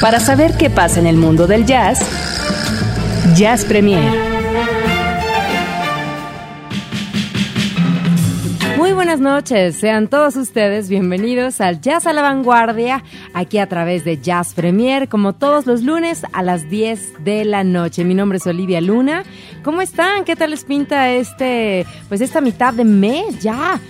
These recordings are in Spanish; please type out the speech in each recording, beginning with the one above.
Para saber qué pasa en el mundo del jazz, Jazz Premier. Muy buenas noches, sean todos ustedes bienvenidos al Jazz a la Vanguardia, aquí a través de Jazz Premier, como todos los lunes a las 10 de la noche. Mi nombre es Olivia Luna. ¿Cómo están? ¿Qué tal les pinta este, pues esta mitad de mes ya?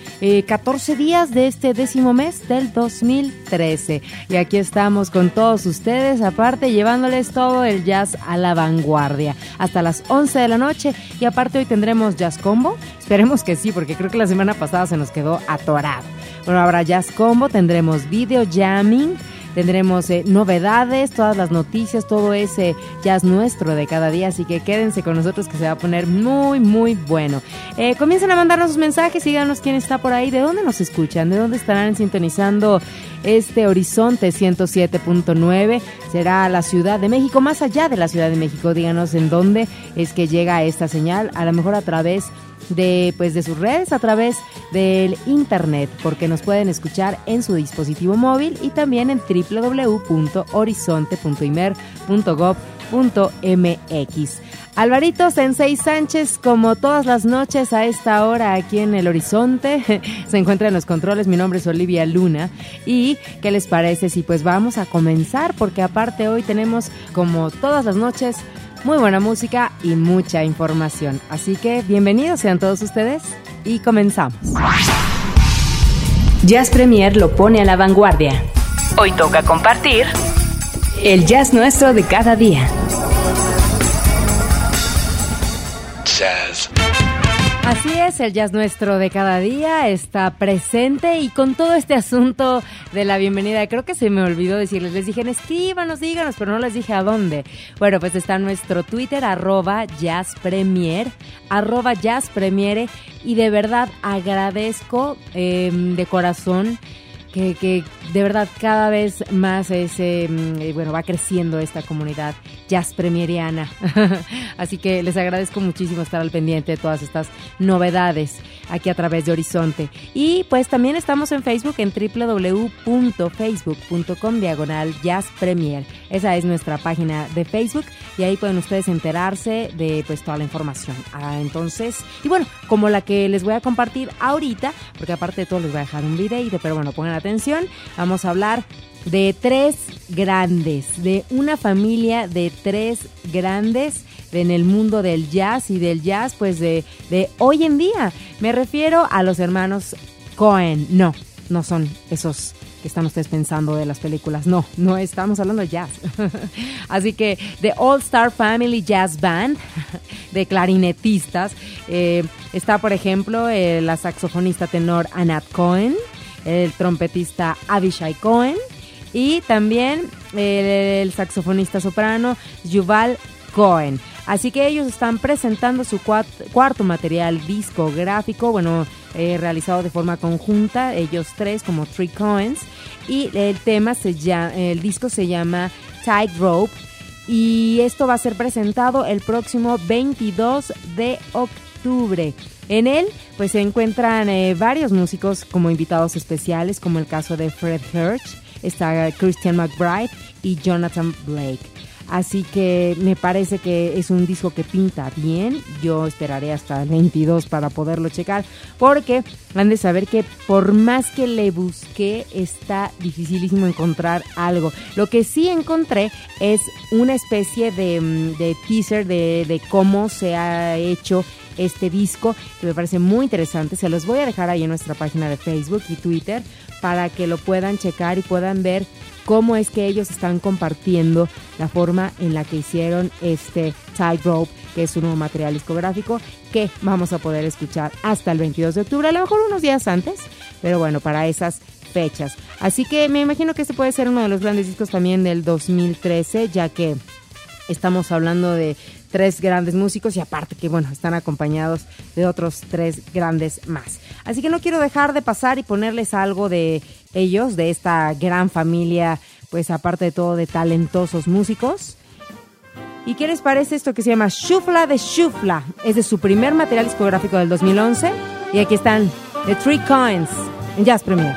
14 eh, días de este décimo mes del 2013. Y aquí estamos con todos ustedes, aparte llevándoles todo el jazz a la vanguardia, hasta las 11 de la noche. Y aparte hoy tendremos Jazz Combo. Esperemos que sí, porque creo que la semana pasada se nos quedó atorado. Bueno, habrá Jazz Combo, tendremos video jamming, tendremos eh, novedades, todas las noticias, todo ese jazz nuestro de cada día, así que quédense con nosotros que se va a poner muy, muy bueno. Eh, comiencen a mandarnos sus mensajes, díganos quién está por ahí, de dónde nos escuchan, de dónde estarán sintonizando este horizonte 107.9, será la Ciudad de México, más allá de la Ciudad de México, díganos en dónde es que llega esta señal, a lo mejor a través de pues de sus redes a través del internet porque nos pueden escuchar en su dispositivo móvil y también en www.horizonte.imer.gov.mx. Alvarito Sensei Sánchez, como todas las noches a esta hora aquí en el horizonte, se encuentra en los controles. Mi nombre es Olivia Luna. ¿Y qué les parece si pues vamos a comenzar? Porque aparte hoy tenemos, como todas las noches, muy buena música y mucha información. Así que bienvenidos sean todos ustedes y comenzamos. Jazz Premier lo pone a la vanguardia. Hoy toca compartir el jazz nuestro de cada día. Así es, el jazz nuestro de cada día está presente y con todo este asunto de la bienvenida, creo que se me olvidó decirles, les dije, escríbanos, díganos, pero no les dije a dónde. Bueno, pues está nuestro Twitter, arroba jazzpremier, arroba jazzpremiere, y de verdad agradezco em, de corazón que, que, de verdad cada vez más es, em, bueno, va creciendo esta comunidad jazz premieriana. Así que les agradezco muchísimo estar al pendiente de todas estas novedades aquí a través de Horizonte. Y pues también estamos en Facebook en www.facebook.com diagonal jazz premier. Esa es nuestra página de Facebook y ahí pueden ustedes enterarse de pues toda la información. Ah, entonces, y bueno, como la que les voy a compartir ahorita, porque aparte de todo les voy a dejar un videito, pero bueno, pongan atención, vamos a hablar de tres grandes, de una familia de tres grandes en el mundo del jazz y del jazz pues de, de hoy en día. Me refiero a los hermanos Cohen. No, no son esos que están ustedes pensando de las películas. No, no estamos hablando de jazz. Así que The All Star Family Jazz Band, de clarinetistas, eh, está por ejemplo eh, la saxofonista tenor Anat Cohen, el trompetista Avishai Cohen, y también el, saxofonista soprano Yuval Cohen. Así que ellos están presentando su cuarto material discográfico, bueno, eh, realizado de forma conjunta, ellos tres como Three Cohens. Y el tema se llama, el disco se llama Rope y esto va a ser presentado el próximo 22 de octubre. En él, pues se encuentran eh, varios músicos como invitados especiales, como el caso de Fred Hirsch, está Christian McBride y Jonathan Blake. Así que me parece que es un disco que pinta bien. Yo esperaré hasta el 22 para poderlo checar. Porque han de saber que por más que le busqué, está dificilísimo encontrar algo. Lo que sí encontré es una especie de, mm, teaser de, de cómo se ha hecho este disco que me parece muy interesante. Se los voy a dejar ahí en nuestra página de Facebook y Twitter para que lo puedan checar y puedan ver cómo es que ellos están compartiendo la forma en la que hicieron este Rope, que es un nuevo material discográfico que vamos a poder escuchar hasta el 22 de octubre, a lo mejor unos días antes, pero bueno, para esas fechas. Así que me imagino que este puede ser uno de los grandes discos también del 2013, ya que estamos hablando de tres grandes músicos y aparte que bueno, están acompañados de otros tres grandes más. Así que no quiero dejar de pasar y ponerles algo de ellos, de esta gran familia, pues aparte de todo de talentosos músicos. ¿Y qué les parece esto que se llama Shufla de Shufla? Es de su primer material discográfico del 2011 y aquí están The Three Coins en Jazz Premier.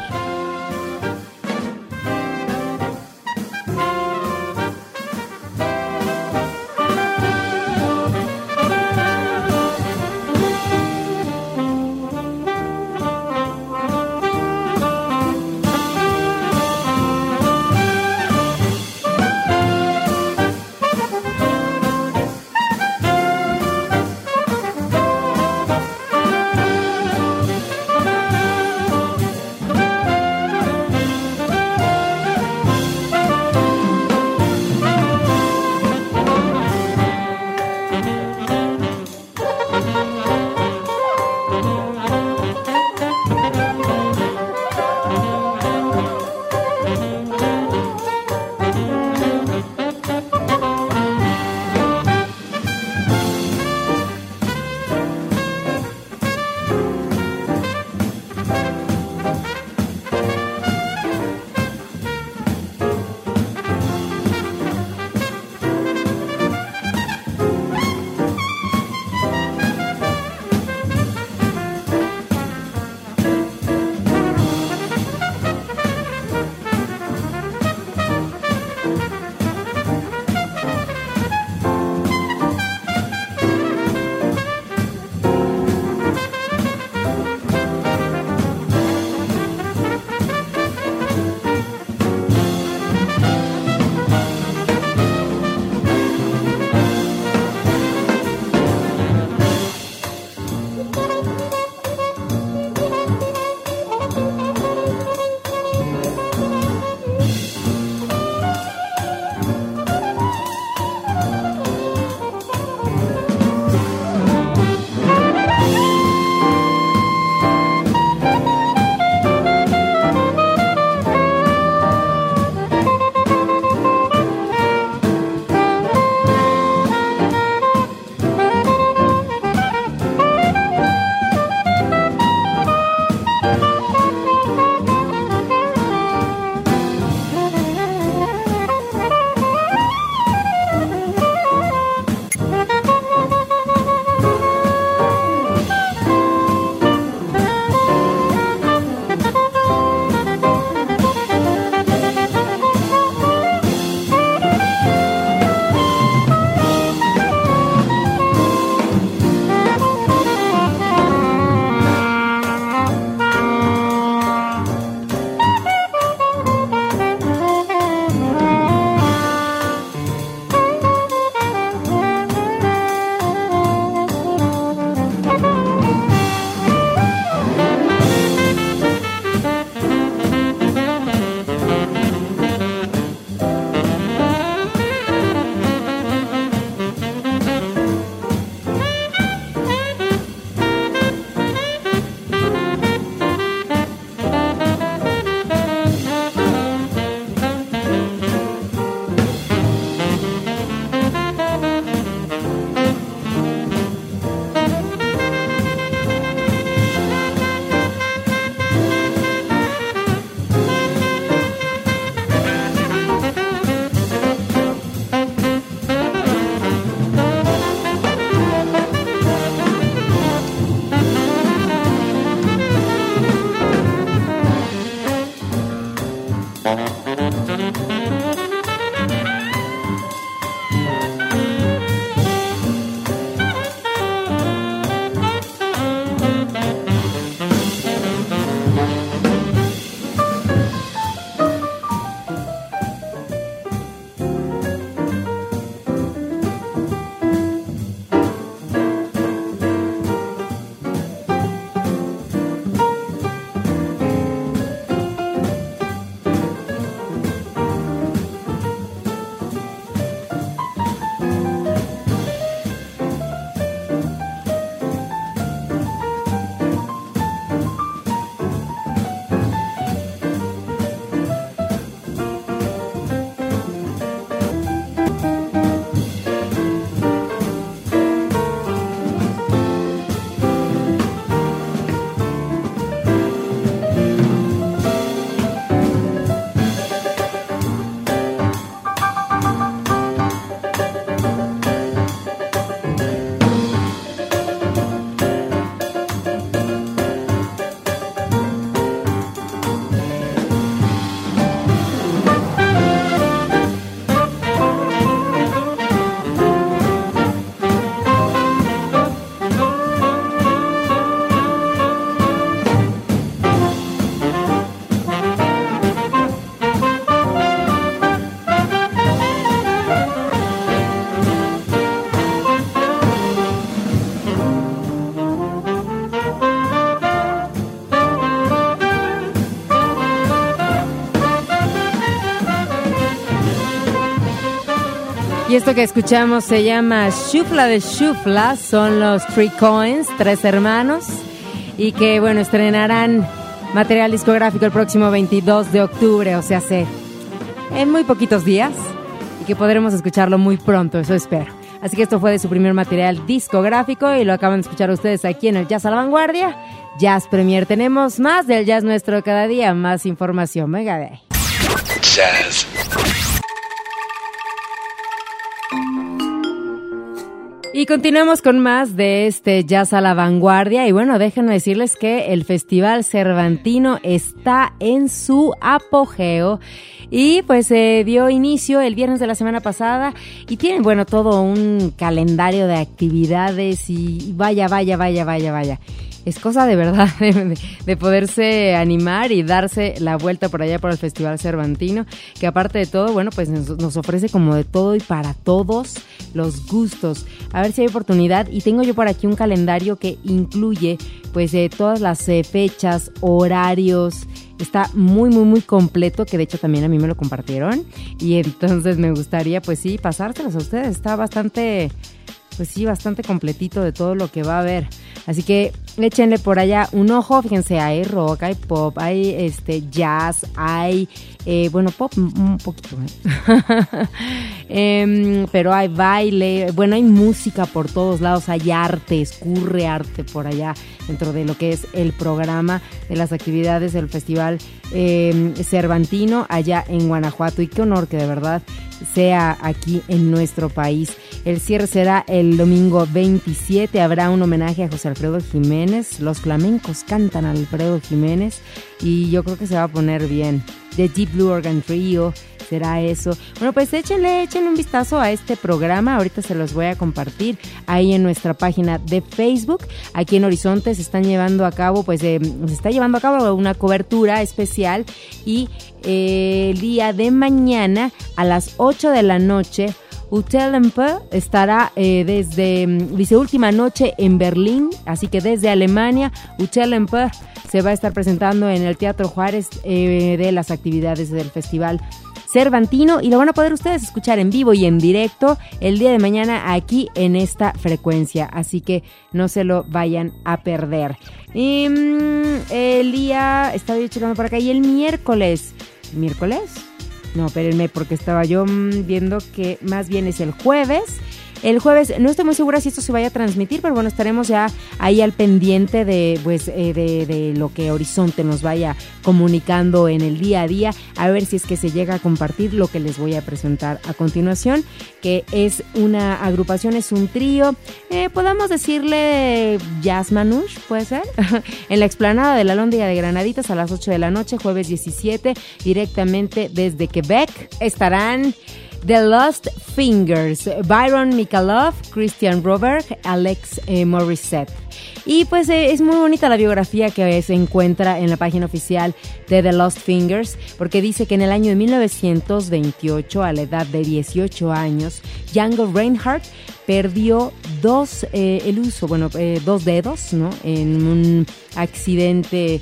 Esto que escuchamos se llama Shufla de Shufla, son los Three Coins, tres hermanos, y que bueno, estrenarán material discográfico el próximo 22 de octubre, o sea, hace en muy poquitos días, y que podremos escucharlo muy pronto, eso espero. Así que esto fue de su primer material discográfico y lo acaban de escuchar ustedes aquí en el Jazz a la Vanguardia. Jazz Premier, tenemos más del jazz nuestro cada día, más información. Venga de ahí. Jazz. Y continuamos con más de este Jazz a la Vanguardia. Y bueno, déjenme decirles que el Festival Cervantino está en su apogeo. Y pues se dio inicio el viernes de la semana pasada y tienen, bueno, todo un calendario de actividades y vaya, vaya, vaya, vaya, vaya es cosa de verdad de, poderse animar y darse la vuelta por allá por el Festival Cervantino, que aparte de todo, bueno, pues nos, ofrece como de todo y para todos los gustos. A ver si hay oportunidad y tengo yo por aquí un calendario que incluye pues eh, todas las eh, fechas, horarios, está muy muy muy completo que de hecho también a mí me lo compartieron. Y entonces me gustaría pues sí pasárselos a ustedes. Está bastante pues sí bastante completito de todo lo que va a haber. Así que échenle por allá un ojo, fíjense, hay rock, hay pop, hay este jazz, hay eh, bueno, pop un poquito, ¿eh? em, pero hay baile, bueno, hay música por todos lados, hay arte, escurre arte por allá dentro de lo que es el programa de las actividades del Festival em, Cervantino allá en Guanajuato. Y qué honor que de verdad sea aquí en nuestro país. El cierre será el domingo 27, habrá un homenaje a José Alfredo Jiménez, los flamencos cantan a Alfredo Jiménez y yo creo que se va a poner bien. The Deep Blue Organ Trio, será eso. Bueno, pues échenle, échenle un vistazo a este programa. Ahorita se los voy a compartir ahí en nuestra página de Facebook. Aquí en Horizonte se están llevando a cabo, pues eh, se está llevando a cabo una cobertura especial y eh, el día de mañana a las 8 de la noche Utelempe estará eh, desde, mm, dice, última noche en Berlín, así que desde Alemania, Utelempe se va a estar presentando en el Teatro Juárez eh, de las actividades del Festival Cervantino y lo van a poder ustedes escuchar en vivo y en directo el día de mañana aquí en esta frecuencia, así que no se lo vayan a perder. Y, mm, el día, estaba yo checando por acá, y el miércoles, ¿miércoles? No, espérenme, porque estaba yo mm, viendo que más bien es el jueves el jueves. No estoy muy segura si esto se vaya a transmitir, pero bueno, estaremos ya ahí al pendiente de, pues, eh, de, lo que Horizonte nos vaya comunicando en el día a día, a ver si es que se llega a compartir lo que les voy a presentar a continuación, que es una agrupación, es un trío, eh, podamos decirle Jazz Manush, puede ser, en la explanada de la Lóndiga de Granaditas a las 8 de la noche, jueves 17, directamente desde Quebec. Estarán The Lost Fingers, Byron Mikalov, Christian Robert, Alex eh, Morissette. Y pues eh, es muy bonita la biografía que se encuentra en la página oficial de The Lost Fingers, porque dice que en el año de 1928, a la edad de 18 años, Django Reinhardt perdió dos, eh, el uso, bueno, dos dedos, ¿no? En un accidente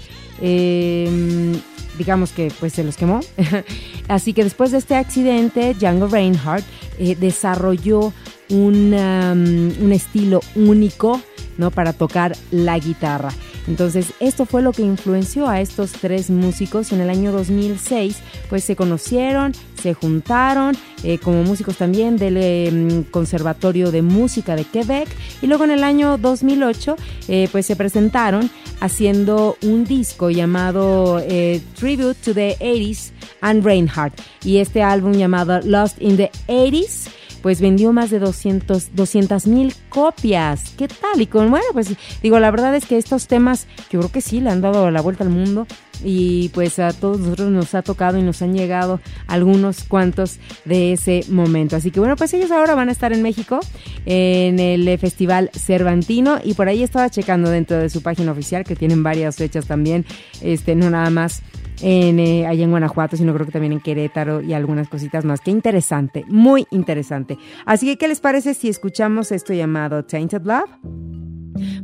digamos que pues se los quemó. Así que después de este accidente, Django Reinhardt eh, desarrolló un, um, un estilo único ¿no? para tocar la guitarra. Entonces, esto fue lo que influenció a estos tres músicos. En el año 2006, pues se conocieron, se juntaron eh, como músicos también del em, Conservatorio de Música de Quebec. Y luego en el año 2008 eh, pues se presentaron haciendo un disco llamado eh, Tribute to the 80s and Reinhardt. Y este álbum llamado Lost in the 80s pues vendió más de 200 mil copias. ¿Qué tal? Y con, bueno, pues digo, la verdad es que estos temas, yo creo que sí, le han dado la vuelta al mundo y pues a todos nosotros nos ha tocado y nos han llegado algunos cuantos de ese momento. Así que bueno, pues ellos ahora van a estar en México en el Festival Cervantino y por ahí estaba checando dentro de su página oficial que tienen varias fechas también, este no nada más en, eh, allá en Guanajuato, sino creo que también en Querétaro y algunas cositas más. Qué interesante, muy interesante. Así que, ¿qué les parece si escuchamos esto llamado Tainted Love?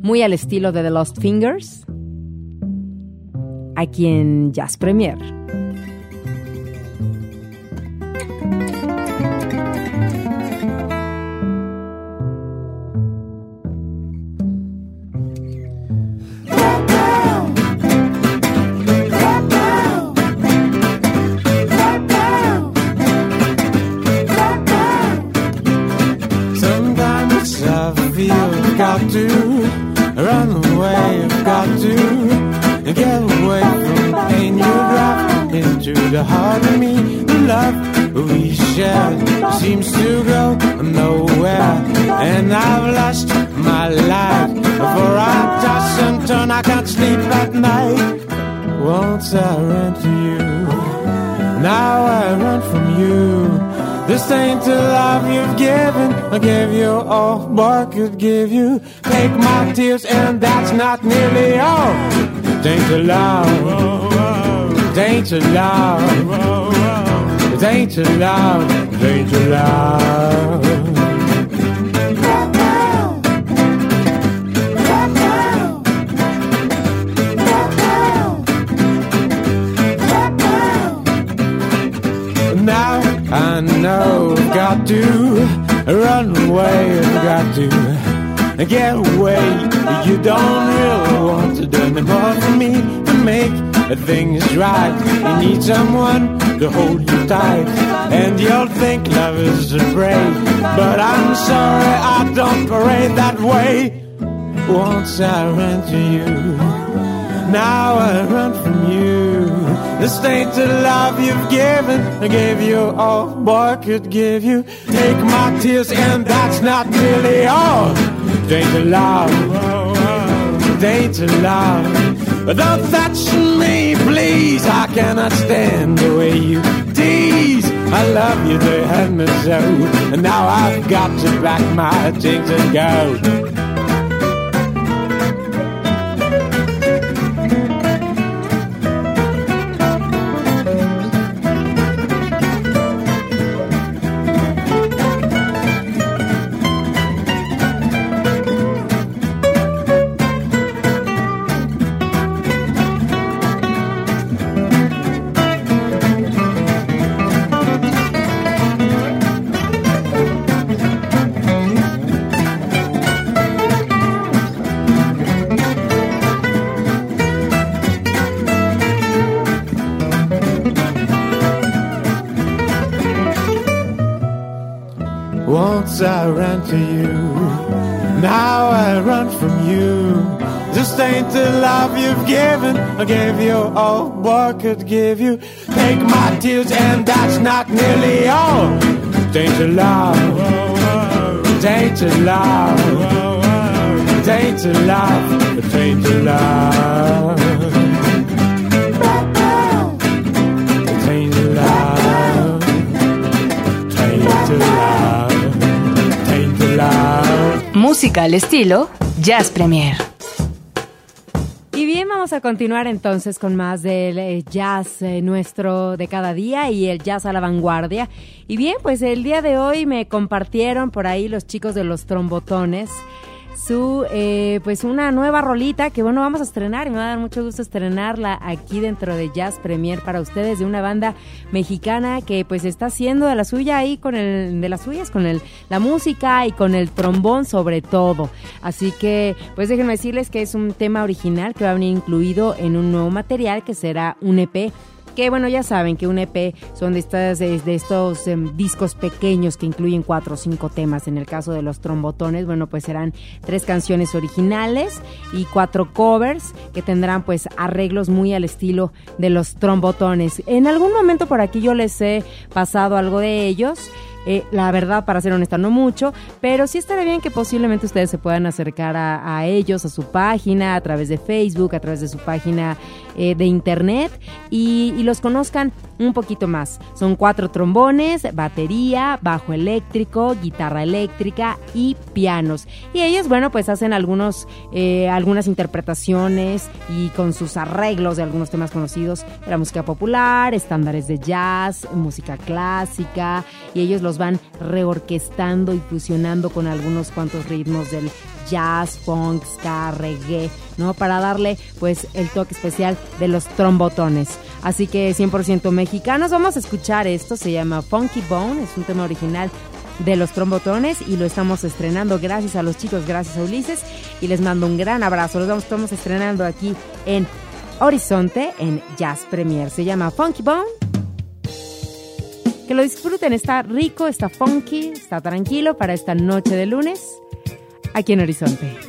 Muy al estilo de The Lost Fingers, aquí en Jazz Premier. I could give you. Take my tears, and that's not nearly all. It ain't the love. It ain't love. It ain't the love. It ain't the love. Now I know I've got to run away, I've got to get away. You don't really want to do anymore for me to make things right. You need someone to hold you tight, and you'll think love is a break. But I'm sorry, I don't parade that way. Once I ran to you, now This ain't the love you've given. I gave you all boy could give you. Take my tears, and that's not really all. It ain't the love. It ain't the love. Don't touch me, please. I cannot stand the way you tease. I love you, they had me so. And now I've got to pack my things and go. I ran to you, now I run from you. This ain't the love you've given. I gave you all what could give you. Take my tears, and that's not nearly all. It ain't the love. It ain't the love. Ain't love. Ain't love. Música al estilo Jazz Premier. Y bien, vamos a continuar entonces con más del eh, jazz eh, nuestro de cada día y el jazz a la vanguardia. Y bien, pues el día de hoy me compartieron por ahí los chicos de los trombotones su eh, pues una nueva rolita que bueno vamos a estrenar y me va a dar mucho gusto estrenarla aquí dentro de Jazz Premier para ustedes de una banda mexicana que pues está haciendo de la suya ahí con el de las suyas con el la música y con el trombón sobre todo. Así que pues déjenme decirles que es un tema original que va a venir incluido en un nuevo material que será un EP que bueno, ya saben que un EP son de, estas, de, estos em, discos pequeños que incluyen cuatro o cinco temas. En el caso de los trombotones, bueno, pues serán tres canciones originales y cuatro covers que tendrán pues arreglos muy al estilo de los trombotones. En algún momento por aquí yo les he pasado algo de ellos. Eh, la verdad, para ser honesta, no mucho, pero sí estaría bien que posiblemente ustedes se puedan acercar a, ellos, a su página, a través de Facebook, a través de su página eh, de internet y los conozcan un poquito más. Son cuatro trombones, batería, bajo eléctrico, guitarra eléctrica y pianos. Y ellos, bueno, pues hacen algunos, eh, algunas interpretaciones y con sus arreglos de algunos temas conocidos de la música popular, estándares de jazz, música clásica, y ellos los van reorquestando y fusionando con algunos cuantos ritmos del jazz, funk, ska, reggae, ¿no? Para darle pues el toque especial de los trombotones. Así que 100% mexicanos, vamos a escuchar esto, se llama Funky Bone, es un tema original de los trombotones y lo estamos estrenando gracias a los chicos, gracias a Ulises y les mando un gran abrazo. Los vamos, estamos estrenando aquí en Horizonte en Jazz Premier. Se llama Funky Bone. Que lo disfruten, está rico, está funky, está tranquilo para esta noche de lunes. aquí en Horizonte.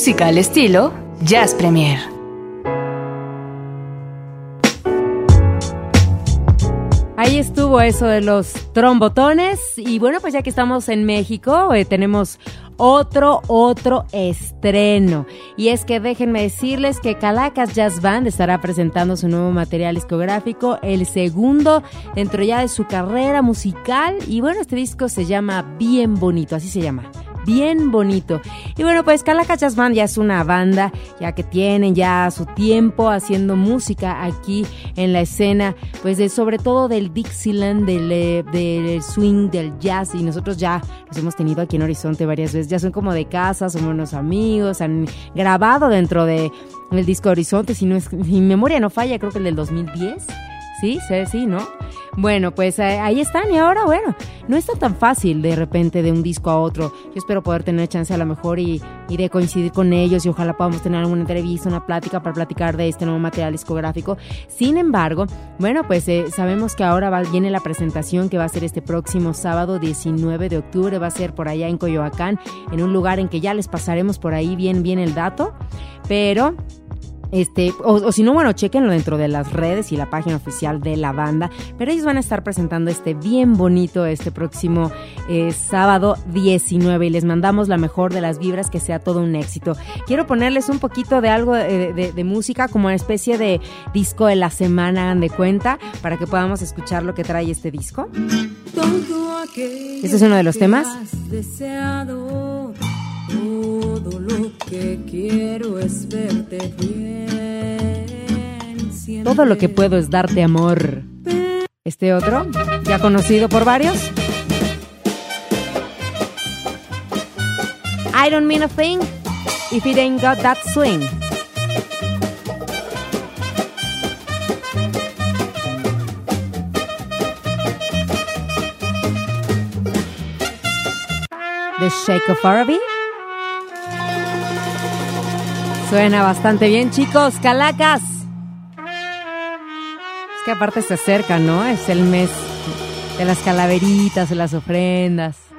Música al estilo Jazz Premier. Ahí estuvo eso de los trombotones y bueno, pues ya que estamos en México, eh, tenemos otro, otro estreno. Y es que déjenme decirles que Calacas Jazz Band estará presentando su nuevo material discográfico, el segundo dentro ya de su carrera musical. Y bueno, este disco se llama Bien Bonito, así se llama bien bonito. Y bueno, pues Calaca Jazz Band ya es una banda ya que tienen ya su tiempo haciendo música aquí en la escena, pues de, sobre todo del Dixieland, del, eh, del swing, del jazz y nosotros ya los hemos tenido aquí en Horizonte varias veces, ya son como de casa, somos unos amigos, han grabado dentro de el disco Horizonte, si no es, mi memoria no falla, creo que el del 2010. Sí, sí, sí, ¿no? Bueno, pues eh, ahí están y ahora, bueno, no está tan fácil de repente de un disco a otro. Yo espero poder tener chance a lo mejor y, y de coincidir con ellos y ojalá podamos tener alguna entrevista, una plática para platicar de este nuevo material discográfico. Sin embargo, bueno, pues eh, sabemos que ahora va, viene la presentación que va a ser este próximo sábado 19 de octubre, va a ser por allá en Coyoacán, en un lugar en que ya les pasaremos por ahí bien, bien el dato, pero este, o, si no, bueno, chequenlo dentro de las redes y la página oficial de la banda. Pero ellos van a estar presentando este bien bonito este próximo eh, sábado 19 y les mandamos la mejor de las vibras, que sea todo un éxito. Quiero ponerles un poquito de algo de, música, como una especie de disco de la semana, hagan de cuenta, para que podamos escuchar lo que trae este disco. Este es uno de los temas. Que quiero es verte bien. Todo lo que puedo es darte amor. Este otro, ya conocido por varios. I don't mean a thing if it ain't got that swing. The Shake of Araby. Suena bastante bien, chicos. Calacas. Es que aparte se acerca, ¿no? Es el mes de las calaveritas, de las ofrendas.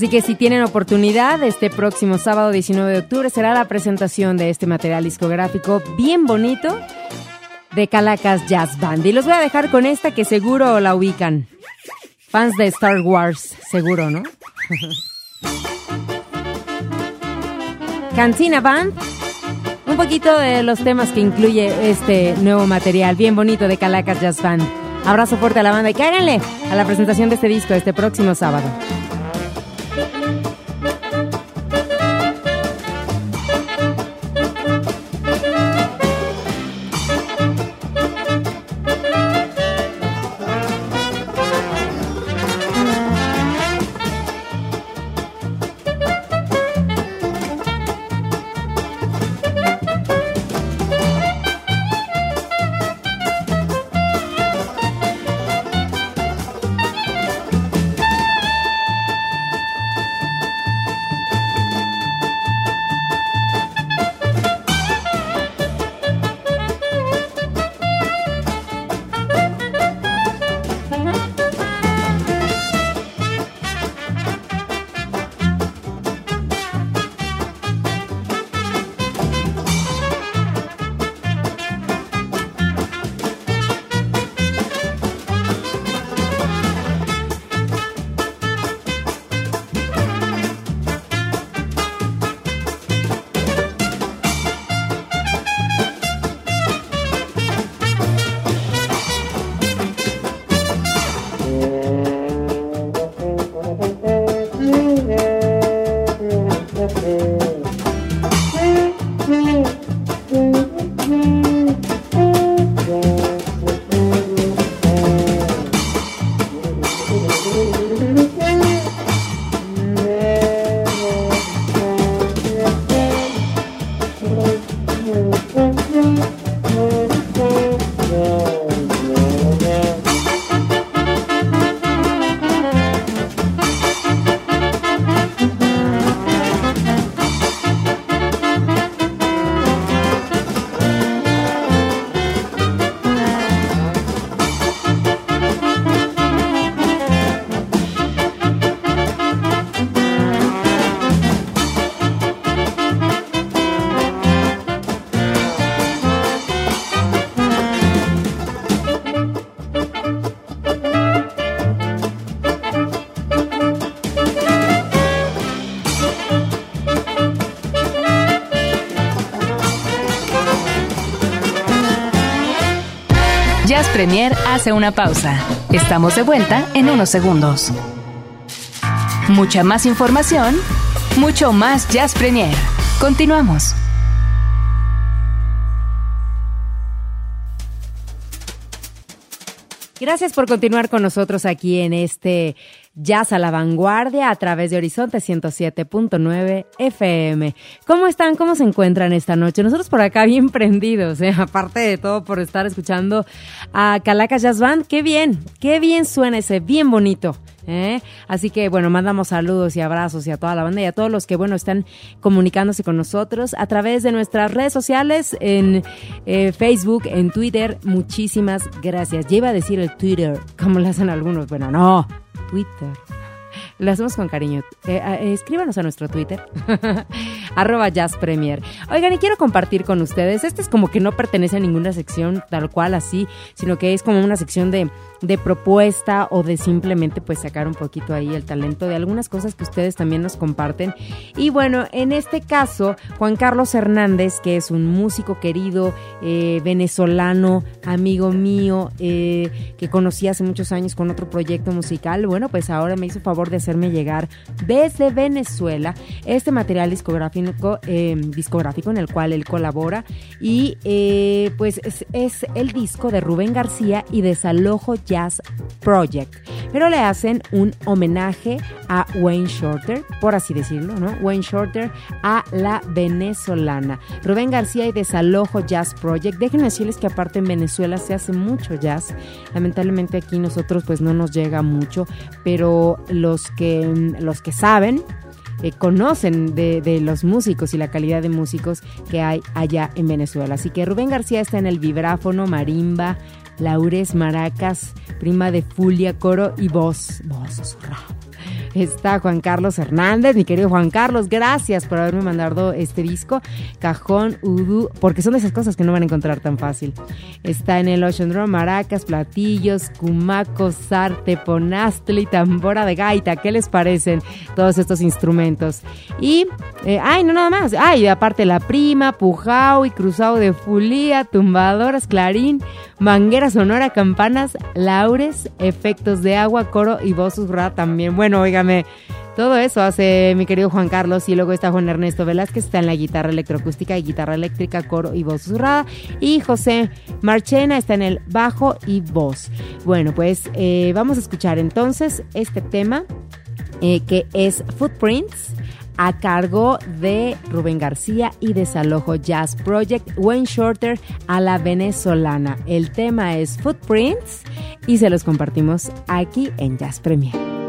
Así que si tienen oportunidad, este próximo sábado 19 de octubre será la presentación de este material discográfico bien bonito de Calacas Jazz Band. Y los voy a dejar con esta que seguro la ubican. Fans de Star Wars, seguro, ¿no? Cantina Band. Un poquito de los temas que incluye este nuevo material bien bonito de Calacas Jazz Band. Abrazo fuerte a la banda y cáiganle a la presentación de este disco este próximo sábado. Premier hace una pausa. Estamos de vuelta en unos segundos. Mucha más información, mucho más Jazz Premier. Continuamos. Gracias por continuar con nosotros aquí en este Jazz a la Vanguardia a través de Horizonte 107.9 FM. ¿Cómo están? ¿Cómo se encuentran esta noche? Nosotros por acá bien prendidos, ¿eh? aparte de todo por estar escuchando a Calacas Jazz Band. Qué bien, qué bien suena ese, bien bonito. ¿eh? Así que bueno, mandamos saludos y abrazos y a toda la banda y a todos los que bueno están comunicándose con nosotros a través de nuestras redes sociales en eh, Facebook, en Twitter. Muchísimas gracias. Iba a decir el Twitter, como lo hacen algunos. Bueno, no, Twitter. Lo hacemos con cariño. Eh, eh, escríbanos a nuestro Twitter. arroba Jazz Premier. Oigan, y quiero compartir con ustedes, este es como que no pertenece a ninguna sección tal cual así, sino que es como una sección de, de propuesta o de simplemente pues sacar un poquito ahí el talento de algunas cosas que ustedes también nos comparten. Y bueno, en este caso, Juan Carlos Hernández, que es un músico querido, eh, venezolano, amigo mío, eh, que conocí hace muchos años con otro proyecto musical, bueno, pues ahora me hizo favor de hacerme llegar desde Venezuela este material discográfico, eh, discográfico en el cual él colabora y pues es, es el disco de Rubén García y Desalojo Jazz Project. Pero le hacen un homenaje a Wayne Shorter, por así decirlo, ¿no? Wayne Shorter a la venezolana. Rubén García y Desalojo Jazz Project. Déjenme decirles que aparte en Venezuela se hace mucho jazz. Lamentablemente aquí nosotros pues no nos llega mucho, pero los que, los que saben, eh, conocen de, de, los músicos y la calidad de músicos que hay allá en Venezuela. Así que Rubén García está en el vibráfono, marimba, laures, maracas, prima de fulia, coro y voz. Voz susurrada está Juan Carlos Hernández, mi querido Juan Carlos, gracias por haberme mandado este disco, Cajón, Udu, porque son de esas cosas que no van a encontrar tan fácil. Está en el Ocean Drum, maracas, platillos, cumaco, sarte, ponastli, tambora de gaita, ¿qué les parecen todos estos instrumentos? Y, eh, ay, no nada más, ay, aparte la prima, pujao y cruzado de fulía, tumbadoras, clarín, manguera sonora, campanas, laures, efectos de agua, coro y voz susurrada también. Bueno, todo eso hace mi querido Juan Carlos y luego está Juan Ernesto Velázquez, está en la guitarra electroacústica y guitarra eléctrica, coro y voz susurrada. Y José Marchena está en el bajo y voz. Bueno, pues eh, vamos a escuchar entonces este tema eh, que es Footprints a cargo de Rubén García y Desalojo Jazz Project, Wayne Shorter a la venezolana. El tema es Footprints y se los compartimos aquí en Jazz Premier.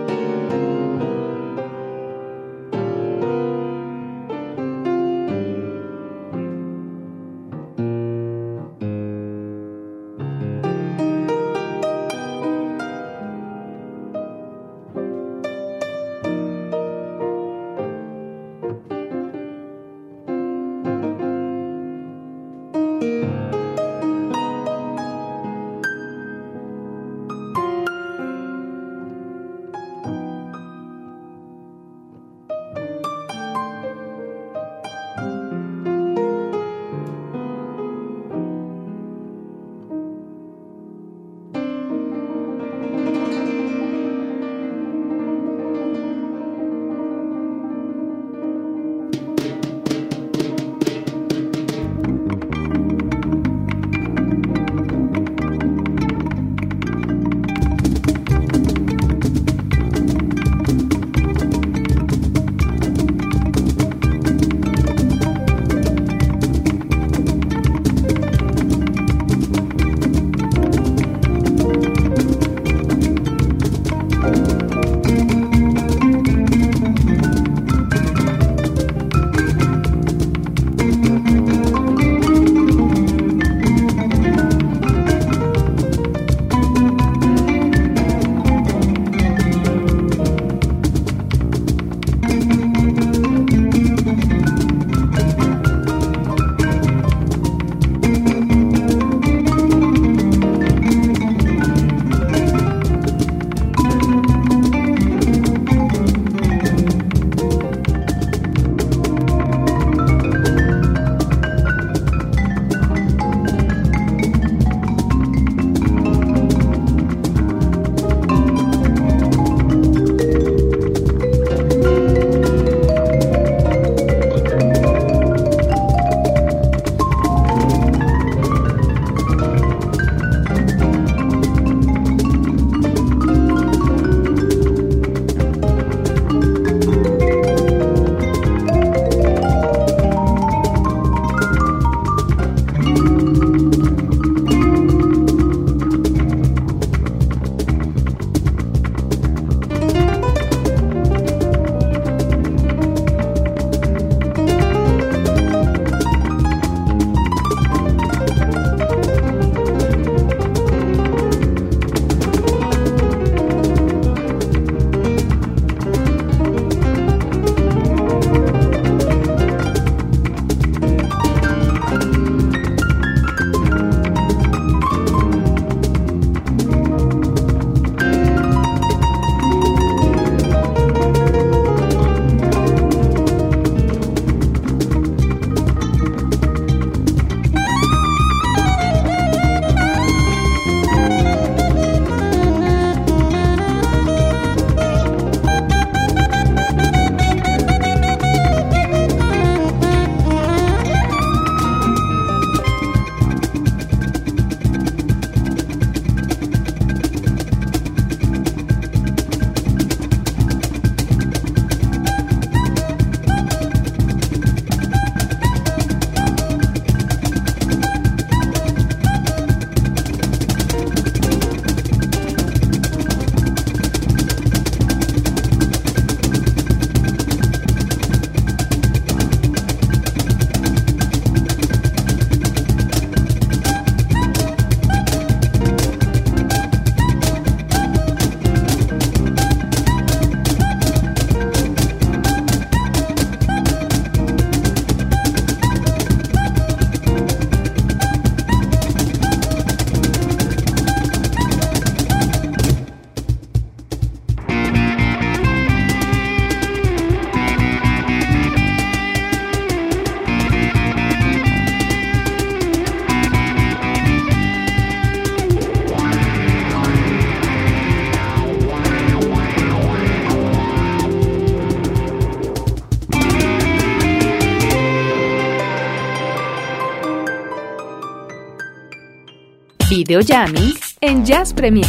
Video Jamming en Jazz Premier.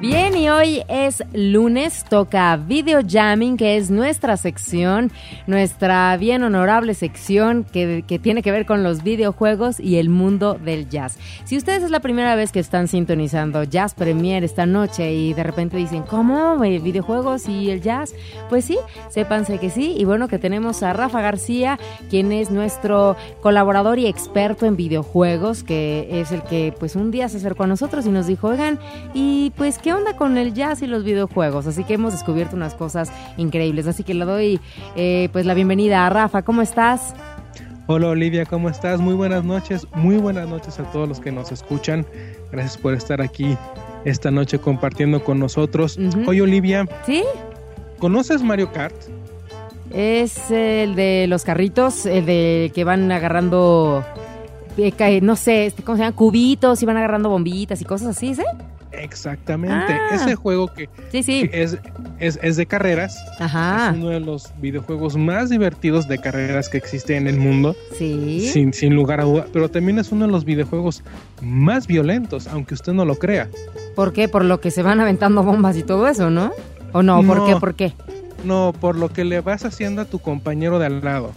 Bien, y hoy es lunes, toca Video Jamming, que es nuestra sección, nuestra bien honorable sección que, que, tiene que ver con los videojuegos y el mundo del jazz. Si ustedes es la primera vez que están sintonizando Jazz Premier esta noche y de repente dicen, ¿cómo? Eh, ¿Videojuegos y el jazz? Pues sí, sépanse que sí. Y bueno, que tenemos a Rafa García, quien es nuestro colaborador y experto en videojuegos, que es el que pues un día se acercó a nosotros y nos dijo, oigan, y pues qué ¿qué onda con el jazz y los videojuegos? Así que hemos descubierto unas cosas increíbles. Así que le doy eh, pues la bienvenida a Rafa. ¿Cómo estás? Hola Olivia, ¿cómo estás? Muy buenas noches, muy buenas noches a todos los que nos escuchan. Gracias por estar aquí esta noche compartiendo con nosotros. Uh -huh. Oye Olivia. ¿Sí? ¿Conoces Mario Kart? Es el de los carritos, el de que van agarrando, eh, no sé, este, ¿cómo se llama? Cubitos y van agarrando bombitas y cosas así, ¿sí? Exactamente, ah. ese juego que, sí, sí. que es, es, es, de carreras, Ajá. es uno de los videojuegos más divertidos de carreras que existe en el mundo, sí. sin, sin lugar a duda, pero también es uno de los videojuegos más violentos, aunque usted no lo crea. ¿Por qué? Por lo que se van aventando bombas y todo eso, ¿no? ¿O no? ¿Por no, qué? ¿Por qué? No, por lo que le vas haciendo a tu compañero de al lado.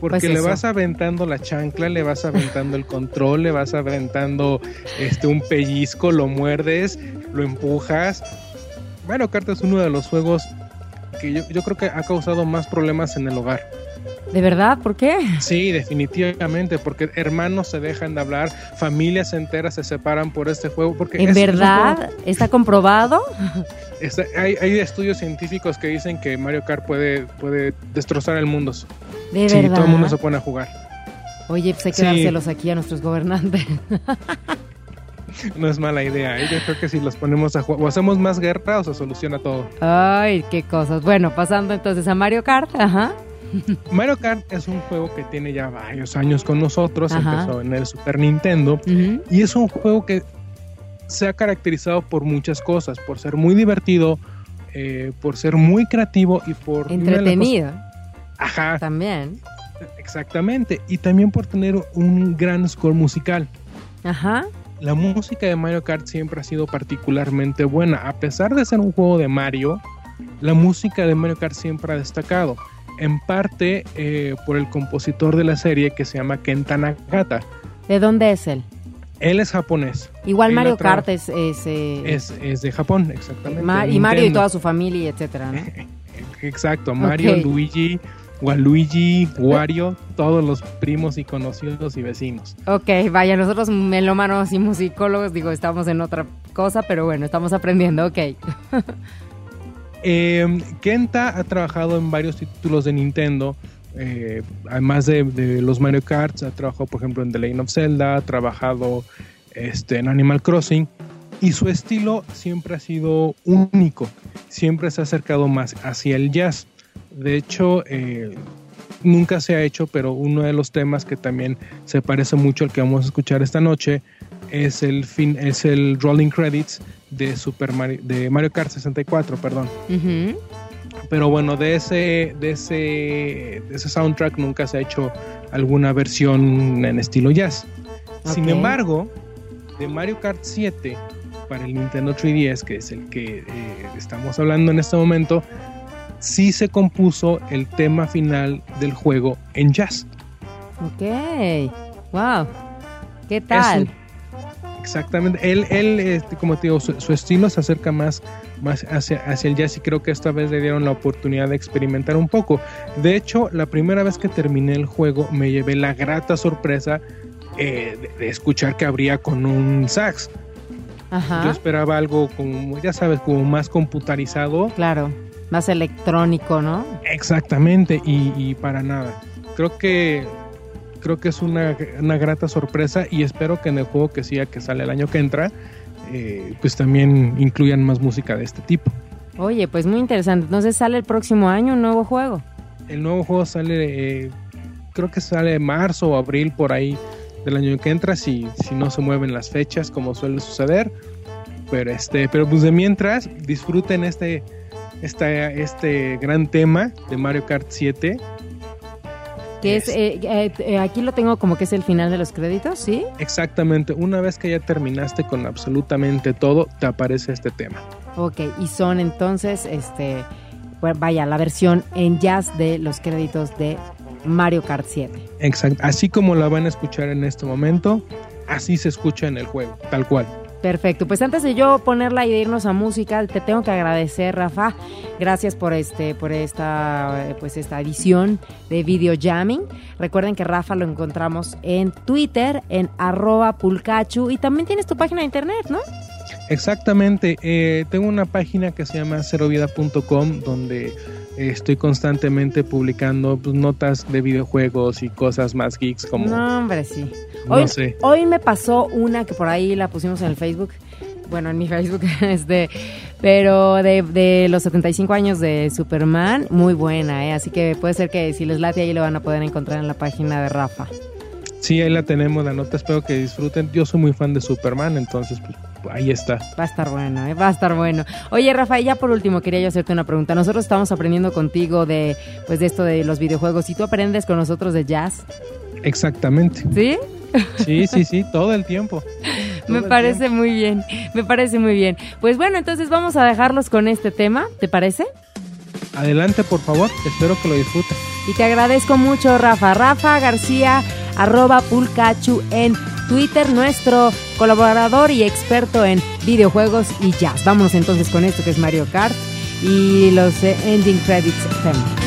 Porque Pues le vas aventando la chancla, le vas aventando el control, le vas aventando este un pellizco, lo muerdes, lo empujas. Mario Kart es uno de los juegos que yo, yo creo que ha causado más problemas en el hogar. ¿De verdad? ¿Por qué? Sí, definitivamente, porque hermanos se dejan de hablar, familias enteras se separan por este juego. Porque ¿En es- es un verdad? juego- ¿Está comprobado? hay, hay estudios científicos que dicen que Mario Kart puede, puede destrozar el mundo. ¿De si verdad? todo el mundo se pone a jugar. Oye, pues hay que Sí. dárselos aquí a nuestros gobernantes. No es mala idea. ¿eh? Yo creo que si los ponemos a jugar, o hacemos más guerra o se soluciona todo. Ay, qué cosas. Bueno, pasando entonces a Mario Kart, ajá. Mario Kart es un juego que tiene ya varios años con nosotros. Ajá. Empezó en el Super Nintendo. Y es un juego que se ha caracterizado por muchas cosas, por ser muy divertido, eh, por ser muy creativo y por... Entretenido Ajá, también. exactamente. Y también por tener un gran score musical. Ajá. La música de Mario Kart siempre ha sido particularmente buena. A pesar de ser un juego de Mario, la música de Mario Kart siempre ha destacado. En parte eh, por el compositor de la serie que se llama Kenta Nagata. ¿De dónde es él? Él es japonés. Igual Él Mario Kart es... es, eh, Es, es de Japón, exactamente. Y Mario y toda su familia, y etcétera, ¿no? Exacto, Mario. Luigi, Waluigi, Wario, todos los primos y conocidos y vecinos. Ok, vaya, nosotros melómanos y musicólogos, digo, estamos en otra cosa, pero bueno, estamos aprendiendo, ok. Eh, Kenta ha trabajado en varios títulos de Nintendo. eh, además de, los Mario Kart, ha trabajado, por ejemplo, en The Legend of Zelda, ha trabajado este, en Animal Crossing. Y su estilo siempre ha sido único. Siempre se ha acercado más hacia el jazz. De hecho, eh, nunca se ha hecho, pero uno de los temas que también se parece mucho al que vamos a escuchar esta noche es el, fin, es el Rolling Credits de, Super Mario, de Mario Kart 64, perdón. Pero bueno, de ese, de ese, de ese soundtrack nunca se ha hecho alguna versión en estilo jazz. Sin embargo, de Mario Kart 7 para el Nintendo 3DS, que es el que eh, estamos hablando en este momento, sí se compuso el tema final del juego en jazz. Ok, wow. ¿Qué tal? Exactamente. Él, él este, como te digo, su, su estilo se acerca más, más hacia, hacia el jazz y creo que esta vez le dieron la oportunidad de experimentar un poco. De hecho, la primera vez que terminé el juego me llevé la grata sorpresa eh, de, de escuchar que abría con un sax. Yo Ajá, esperaba algo como, ya sabes, como más computarizado. claro, más electrónico, ¿no? Exactamente, y, y para nada. Creo que creo que es una, una grata sorpresa y espero que en el juego que siga que sale el año que entra, eh, pues también incluyan más música de este tipo. Oye, pues muy interesante. Entonces sale el próximo año un nuevo juego. El nuevo juego sale, eh, creo que sale marzo o abril por ahí del año que entra, si, si no se mueven las fechas como suele suceder. Pero este, pero pues de mientras, disfruten este, esta- este gran tema de Mario Kart 7 Que es, eh, eh, eh, aquí lo tengo como que es el final de los créditos, ¿sí? Exactamente, una vez que ya terminaste con absolutamente todo, te aparece este tema. Ok, y son entonces, este, vaya, la versión en jazz de los créditos de Mario Kart 7. Exacto, así como la van a escuchar en este momento, así se escucha en el juego, tal cual. Perfecto, pues antes de yo ponerla y de irnos a música, te tengo que agradecer, Rafa. Gracias por este, por esta, eh, pues esta edición de Video Jamming. Recuerden que Rafa lo encontramos en Twitter, en arroba pulcachu, y también tienes tu página de internet, ¿no? Exactamente, eh, tengo una página que se llama cerovida.com donde estoy constantemente publicando pues, notas de videojuegos y cosas más geeks como... No, hombre, sí. No Hoy, sé. hoy me pasó una que por ahí la pusimos en el Facebook. Bueno, en mi Facebook, este, pero de, de los 75 años de Superman, muy buena, ¿eh? Así que puede ser que si les late ahí lo van a poder encontrar en la página de Rafa. Sí, ahí la tenemos, la nota, espero que disfruten. Yo soy muy fan de Superman, entonces pues, ahí está. Va a estar bueno, ¿eh? va a estar bueno. Oye, Rafa, y ya por último quería yo hacerte una pregunta. Nosotros estamos aprendiendo contigo de, pues, de esto de los videojuegos y tú aprendes con nosotros de jazz, Exactamente. ¿sí? Sí, sí, sí, todo el tiempo. Todo Me parece muy bien, me parece muy bien. Pues bueno, entonces vamos a dejarlos con este tema, ¿te parece? Adelante, por favor, espero que lo disfruten. Y te agradezco mucho, Rafa. Rafa García, arroba Pulcachu en Twitter, nuestro colaborador y experto en videojuegos y jazz. Vámonos entonces con esto que es Mario Kart y los eh, ending credits theme.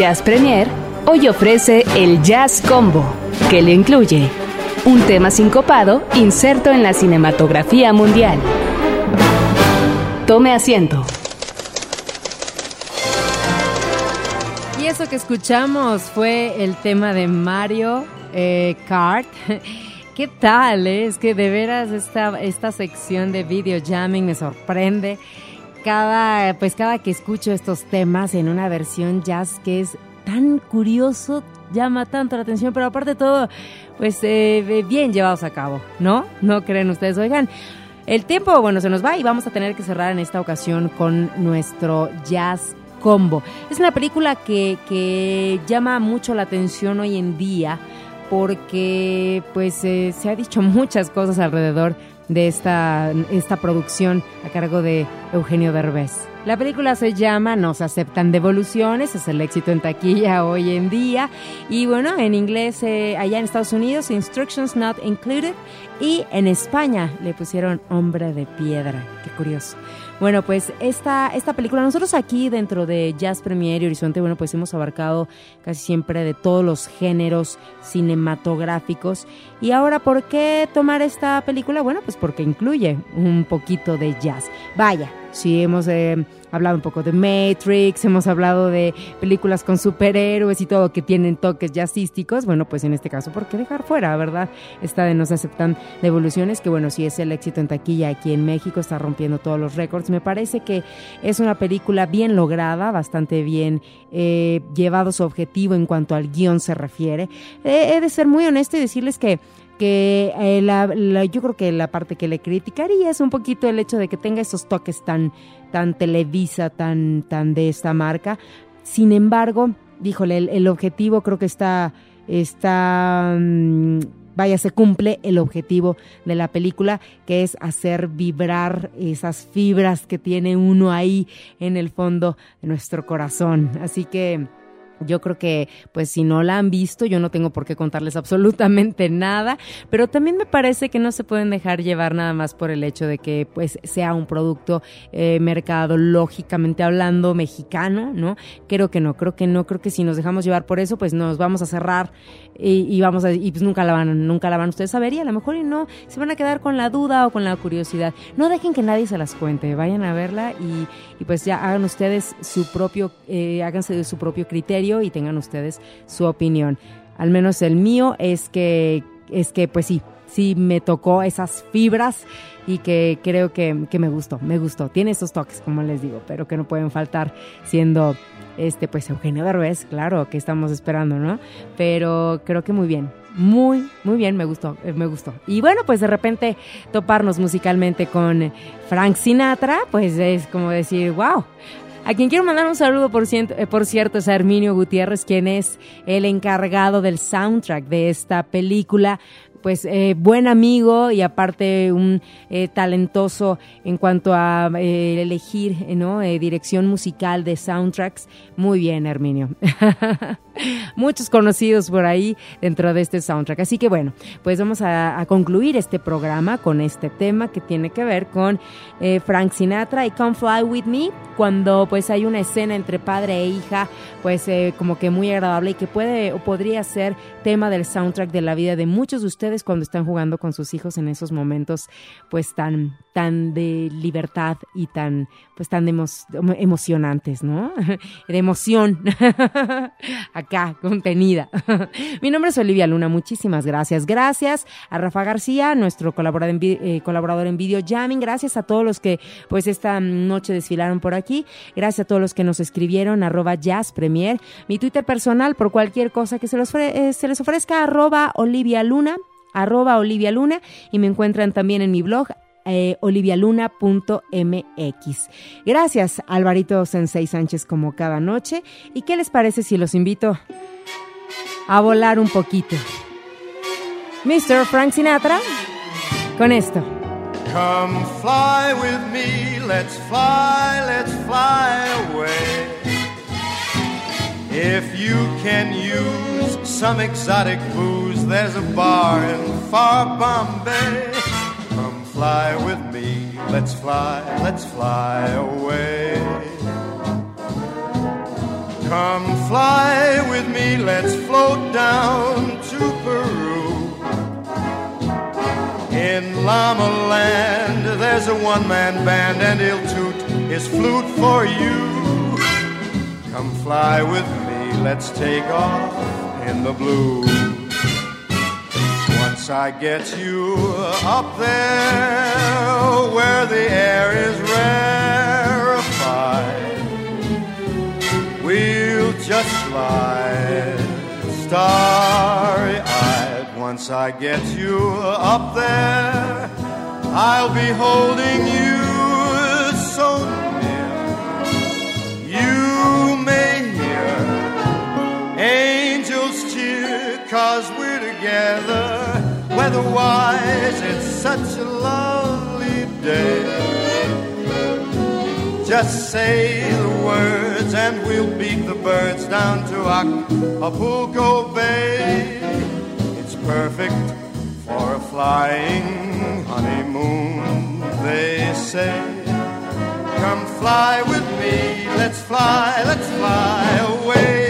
Jazz Premier hoy ofrece el Jazz Combo, que le incluye un tema sincopado inserto en la cinematografía mundial. Tome asiento. Y eso que escuchamos fue el tema de Mario eh, Kart. ¿Qué tal? eh? Es que de veras esta, esta sección de video jamming me sorprende. Cada, pues cada que escucho estos temas en una versión jazz que es tan curioso, llama tanto la atención, pero aparte de todo, pues eh, bien llevados a cabo, ¿no? ¿No creen ustedes? Oigan, el tiempo, bueno, se nos va y vamos a tener que cerrar en esta ocasión con nuestro jazz combo. Es una película que, que llama mucho la atención hoy en día porque pues eh, se ha dicho muchas cosas alrededor de esta, esta producción a cargo de Eugenio Derbez. La película se llama No se aceptan devoluciones, es el éxito en taquilla hoy en día. Y bueno, en inglés, eh, allá en Estados Unidos, Instructions Not Included. Y en España le pusieron Hombre de Piedra. Qué curioso. Bueno, pues esta, esta película, nosotros aquí dentro de Jazz Premier y Horizonte, bueno, pues hemos abarcado casi siempre de todos los géneros cinematográficos. Y ahora, ¿por qué tomar esta película? Bueno, pues porque incluye un poquito de jazz. Vaya, sí hemos eh, hablado un poco de Matrix, hemos hablado de películas con superhéroes y todo que tienen toques jazzísticos. Bueno, pues en este caso, ¿por qué dejar fuera, verdad? Esta de No se aceptan devoluciones, que bueno, sí es el éxito en taquilla aquí en México, está rompiendo todos los récords. Me parece que es una película bien lograda, bastante bien eh, llevado su objetivo en cuanto al guion se refiere. Eh, he de ser muy honesto y decirles que que eh, la, yo creo que la parte que le criticaría es un poquito el hecho de que tenga esos toques tan, tan televisa, tan, tan de esta marca. Sin embargo, díjole, el, el objetivo creo que está, está, mm, vaya, se cumple el objetivo de la película, que es hacer vibrar esas fibras que tiene uno ahí en el fondo de nuestro corazón. Así que... Yo creo que, pues si no la han visto, yo no tengo por qué contarles absolutamente nada, pero también me parece que no se pueden dejar llevar nada más por el hecho de que, pues, sea un producto eh, mercadológicamente hablando mexicano, ¿no? Creo que no, creo que no, creo que si nos dejamos llevar por eso, pues nos vamos a cerrar y, y vamos a, y pues nunca la van, nunca la van ustedes a ver y a lo mejor y no, se van a quedar con la duda o con la curiosidad. No dejen que nadie se las cuente, vayan a verla y, y pues ya hagan ustedes su propio, eh, háganse de su propio criterio y tengan ustedes su opinión. Al menos el mío es que, es que pues sí, sí me tocó esas fibras y que creo que, que me gustó, me gustó. Tiene esos toques, como les digo, pero que no pueden faltar siendo este pues Eugenio Derbez, claro, que estamos esperando, ¿no? Pero creo que muy bien. Muy, muy bien, me gustó, eh, me gustó. Y bueno, pues de repente toparnos musicalmente con Frank Sinatra, pues es como decir, wow, a quien quiero mandar un saludo, por, ciento- eh, por cierto, es a Herminio Gutiérrez, quien es el encargado del soundtrack de esta película. Pues eh, buen amigo y aparte un talentoso en cuanto a elegir ¿no? Dirección musical de soundtracks. Muy bien, Herminio. Muchos conocidos por ahí dentro de este soundtrack. Así que bueno, pues vamos a, concluir este programa con este tema que tiene que ver con eh, Frank Sinatra y Come Fly With Me, cuando pues hay una escena entre padre e hija, pues eh, como que muy agradable y que puede o podría ser tema del soundtrack de la vida de muchos de ustedes cuando están jugando con sus hijos en esos momentos pues tan tan de libertad y tan pues tan emo- emocionantes, ¿no? De emoción contenida. Mi nombre es Olivia Luna, muchísimas gracias. Gracias a Rafa García, nuestro colaborador en, vi- eh, colaborador en Video Jamming. Gracias a todos los que pues esta noche desfilaron por aquí. Gracias a todos los que nos escribieron arroba Jazz Premier. Mi Twitter personal por cualquier cosa que se, eh, se les ofrezca arroba Olivia Luna arroba Olivia Luna y me encuentran también en mi blog eh, olivialuna.mx. Gracias, Alvarito Sensei Sánchez, como cada noche. ¿Y qué les parece si los invito a volar un poquito? Mr. Frank Sinatra, con esto. Come fly with me, let's fly, let's fly away. If you can use some exotic booze, there's a bar in far Bombay. Fly with me, let's fly, let's fly away. Come fly with me, let's float down to Peru. In Llama Land, there's a one man band, and he'll toot his flute for you. Come fly with me, let's take off in the blue. I get you up there where the air is rarefied, we'll just slide starry eyed. Once I get you up there, I'll be holding you so near. You may hear angels cheer, cause we're together. Weatherwise, it's such a lovely day. Just say the words and we'll beat the birds down to Acapulco Bay. It's perfect for a flying honeymoon, they say. Come fly with me, let's fly, let's fly away.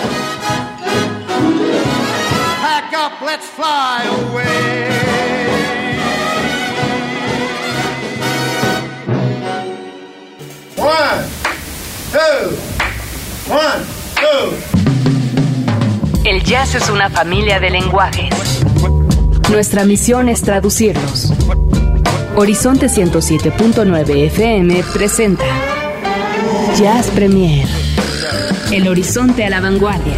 Up, let's fly away. One, two, one, two. El jazz es una familia de lenguajes. Nuestra misión es traducirlos. Horizonte 107.9 FM presenta Jazz Premier. El horizonte a la vanguardia.